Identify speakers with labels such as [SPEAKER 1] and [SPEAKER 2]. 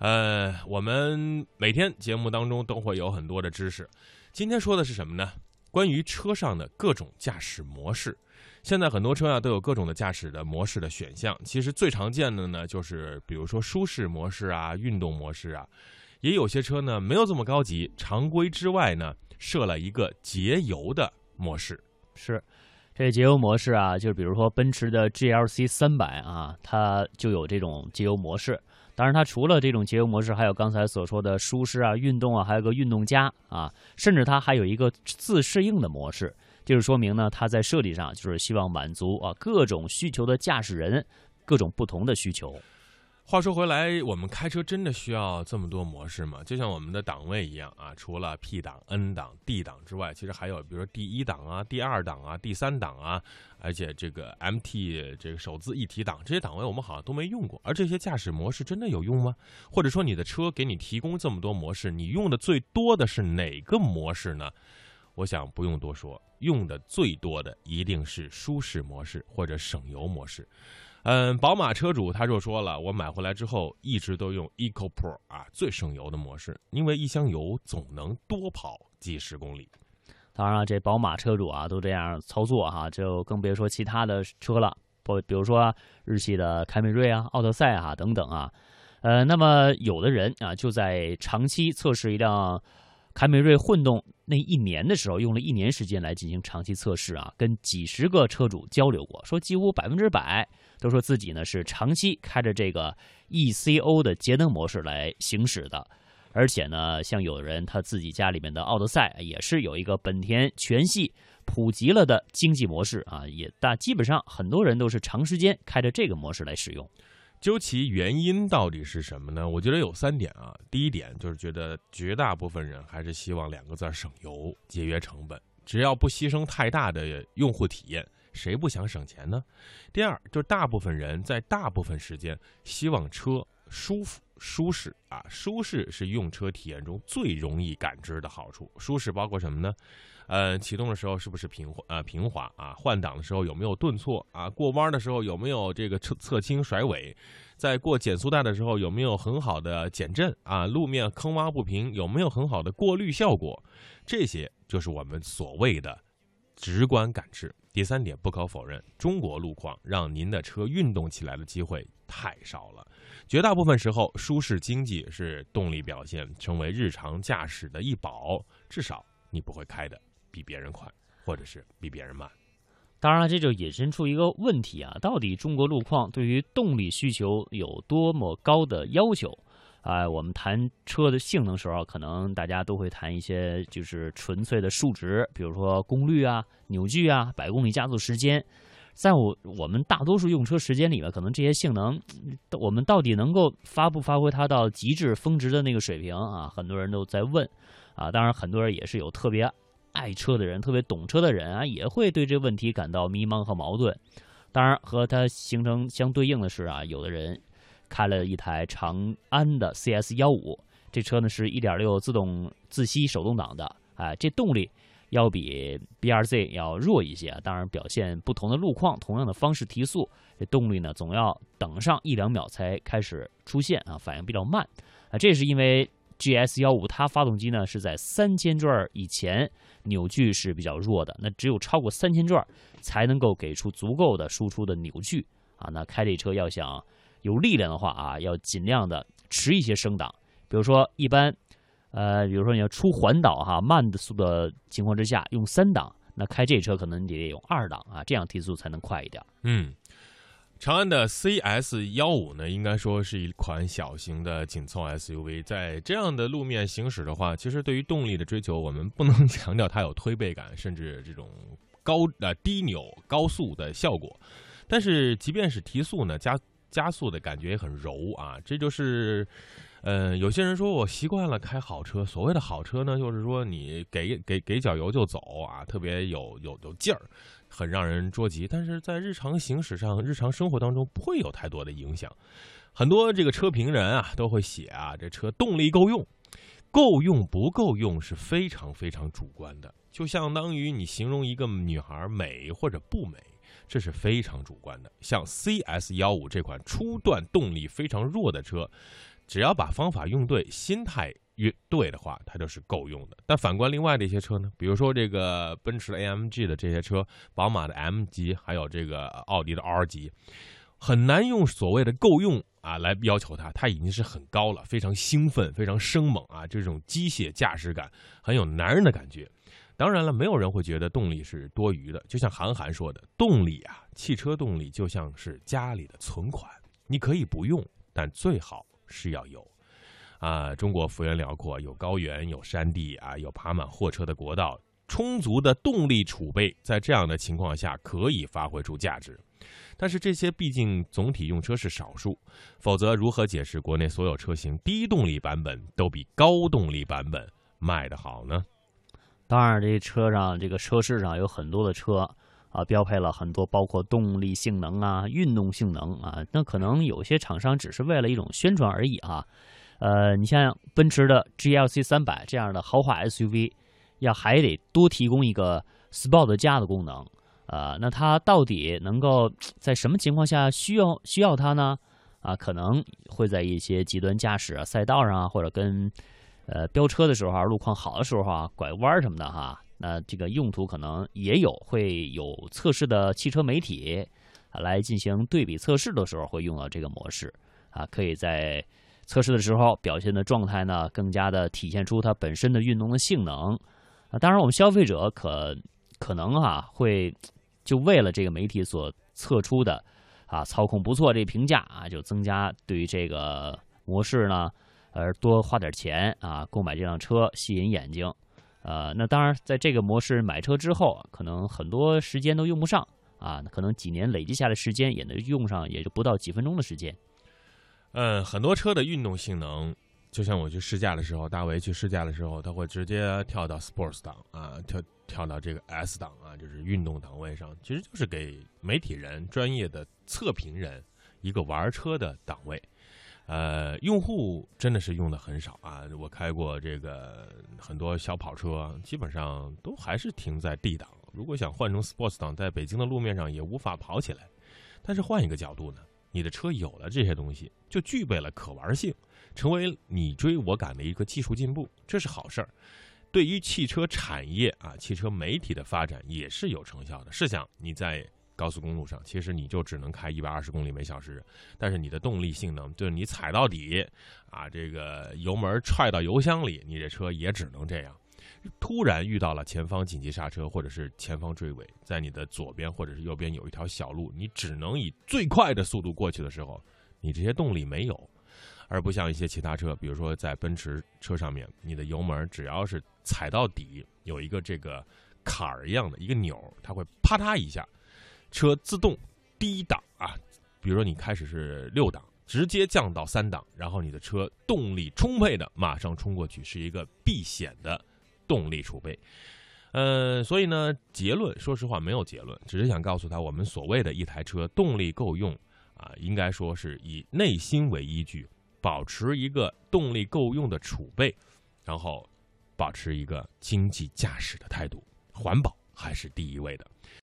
[SPEAKER 1] 呃，我们每天节目当中都会有很多的知识。今天说的是什么呢？关于车上的各种驾驶模式。现在很多车啊都有各种的驾驶的模式的选项。其实最常见的呢，就是比如说舒适模式啊、运动模式啊。也有些车呢没有这么高级，常规之外呢设了一个节油的模式。
[SPEAKER 2] 是，这节油模式啊，就是比如说奔驰的 GLC 三百啊，它就有这种节油模式。当然，它除了这种节油模式，还有刚才所说的舒适啊、运动啊，还有个运动加啊，甚至它还有一个自适应的模式。就是说明呢，它在设计上就是希望满足啊各种需求的驾驶人各种不同的需求。
[SPEAKER 1] 话说回来，我们开车真的需要这么多模式吗？就像我们的档位一样啊，除了 P 档、N 档、D 档之外，其实还有比如说第一档啊、第二档啊、第三档啊，而且这个 MT 这个手自一体档这些档位我们好像都没用过。而这些驾驶模式真的有用吗？或者说你的车给你提供这么多模式，你用的最多的是哪个模式呢？我想不用多说，用的最多的一定是舒适模式或者省油模式。嗯，宝马车主他就说了，我买回来之后一直都用 Eco Pro 啊，最省油的模式，因为一箱油总能多跑几十公里。
[SPEAKER 2] 当然了，这宝马车主啊都这样操作哈，就更别说其他的车了，不，比如说日系的凯美瑞啊、奥德赛啊等等啊。呃，那么有的人啊就在长期测试一辆凯美瑞混动那一年的时候，用了一年时间来进行长期测试啊，跟几十个车主交流过，说几乎百分之百。都说自己呢是长期开着这个 ECO 的节能模式来行驶的，而且呢，像有人他自己家里面的奥德赛也是有一个本田全系普及了的经济模式啊，也大基本上很多人都是长时间开着这个模式来使用。
[SPEAKER 1] 究其原因到底是什么呢？我觉得有三点啊。第一点就是觉得绝大部分人还是希望两个字省油、节约成本，只要不牺牲太大的用户体验。谁不想省钱呢？第二，就是大部分人在大部分时间希望车舒服、舒适啊，舒适是用车体验中最容易感知的好处。舒适包括什么呢？呃，启动的时候是不是平滑啊？平滑啊？换挡的时候有没有顿挫啊？过弯的时候有没有这个侧侧倾甩尾？在过减速带的时候有没有很好的减震啊？路面坑洼不平有没有很好的过滤效果？这些就是我们所谓的直观感知。第三点，不可否认，中国路况让您的车运动起来的机会太少了。绝大部分时候，舒适经济是动力表现，成为日常驾驶的一宝。至少你不会开的比别人快，或者是比别人慢。
[SPEAKER 2] 当然了，这就引申出一个问题啊：到底中国路况对于动力需求有多么高的要求？哎，我们谈车的性能时候，可能大家都会谈一些就是纯粹的数值，比如说功率啊、扭矩啊、百公里加速时间。在我我们大多数用车时间里面，可能这些性能，我们到底能够发不发挥它到极致峰值的那个水平啊？很多人都在问啊。当然，很多人也是有特别爱车的人、特别懂车的人啊，也会对这问题感到迷茫和矛盾。当然，和它形成相对应的是啊，有的人。开了一台长安的 CS 幺五，这车呢是一点六自动自吸手动挡的，哎，这动力要比 BRZ 要弱一些。当然，表现不同的路况，同样的方式提速，这动力呢总要等上一两秒才开始出现啊，反应比较慢啊。这是因为 GS 幺五它发动机呢是在三千转以前扭矩是比较弱的，那只有超过三千转才能够给出足够的输出的扭矩啊。那开这车要想。有力量的话啊，要尽量的持一些升档，比如说一般，呃，比如说你要出环岛哈，慢的速的情况之下用三档，那开这车可能你得用二档啊，这样提速才能快一点。
[SPEAKER 1] 嗯，长安的 CS 幺五呢，应该说是一款小型的紧凑 SUV，在这样的路面行驶的话，其实对于动力的追求，我们不能 强调它有推背感，甚至这种高呃低扭高速的效果，但是即便是提速呢，加加速的感觉也很柔啊，这就是，呃，有些人说我习惯了开好车，所谓的好车呢，就是说你给给给脚油就走啊，特别有有有劲儿，很让人捉急。但是在日常行驶上、日常生活当中不会有太多的影响。很多这个车评人啊都会写啊，这车动力够用，够用不够用是非常非常主观的，就相当于你形容一个女孩美或者不美。这是非常主观的。像 CS 幺五这款初段动力非常弱的车，只要把方法用对，心态越对的话，它就是够用的。但反观另外的一些车呢，比如说这个奔驰的 AMG 的这些车，宝马的 M 级，还有这个奥迪的 R 级，很难用所谓的够用啊来要求它，它已经是很高了，非常兴奋，非常生猛啊，这种机械驾驶感很有男人的感觉。当然了，没有人会觉得动力是多余的。就像韩寒说的，动力啊，汽车动力就像是家里的存款，你可以不用，但最好是要有。啊，中国幅员辽阔，有高原，有山地啊，有爬满货车的国道，充足的动力储备，在这样的情况下可以发挥出价值。但是这些毕竟总体用车是少数，否则如何解释国内所有车型低动力版本都比高动力版本卖得好呢？
[SPEAKER 2] 当然，这车上这个车市上有很多的车啊，标配了很多包括动力性能啊、运动性能啊。那可能有些厂商只是为了一种宣传而已啊。呃，你像奔驰的 GLC 三百这样的豪华 SUV，要还得多提供一个 Sport 加的功能。啊，那它到底能够在什么情况下需要需要它呢？啊，可能会在一些极端驾驶啊、赛道上啊，或者跟。呃，飙车的时候啊，路况好的时候啊，拐弯什么的哈，那这个用途可能也有，会有测试的汽车媒体啊来进行对比测试的时候会用到这个模式啊，可以在测试的时候表现的状态呢更加的体现出它本身的运动的性能啊。当然，我们消费者可可能啊会就为了这个媒体所测出的啊操控不错这评价啊，就增加对于这个模式呢。而多花点钱啊，购买这辆车吸引眼睛，呃，那当然，在这个模式买车之后，可能很多时间都用不上啊，可能几年累积下来时间也能用上，也就不到几分钟的时间。
[SPEAKER 1] 嗯，很多车的运动性能，就像我去试驾的时候，大为去试驾的时候，他会直接跳到 Sports 档啊，跳跳到这个 S 档啊，就是运动档位上，其实就是给媒体人、专业的测评人一个玩车的档位。呃，用户真的是用的很少啊！我开过这个很多小跑车，基本上都还是停在 D 档。如果想换成 Sports 档，在北京的路面上也无法跑起来。但是换一个角度呢，你的车有了这些东西，就具备了可玩性，成为你追我赶的一个技术进步，这是好事儿。对于汽车产业啊，汽车媒体的发展也是有成效的。试想你在。高速公路上，其实你就只能开一百二十公里每小时，但是你的动力性能，就是你踩到底，啊，这个油门踹到油箱里，你这车也只能这样。突然遇到了前方紧急刹车，或者是前方追尾，在你的左边或者是右边有一条小路，你只能以最快的速度过去的时候，你这些动力没有，而不像一些其他车，比如说在奔驰车上面，你的油门只要是踩到底，有一个这个坎儿一样的一个钮，它会啪嗒一下。车自动低档啊，比如说你开始是六档，直接降到三档，然后你的车动力充沛的马上冲过去，是一个避险的动力储备。呃，所以呢，结论说实话没有结论，只是想告诉他，我们所谓的一台车动力够用啊，应该说是以内心为依据，保持一个动力够用的储备，然后保持一个经济驾驶的态度，环保还是第一位的。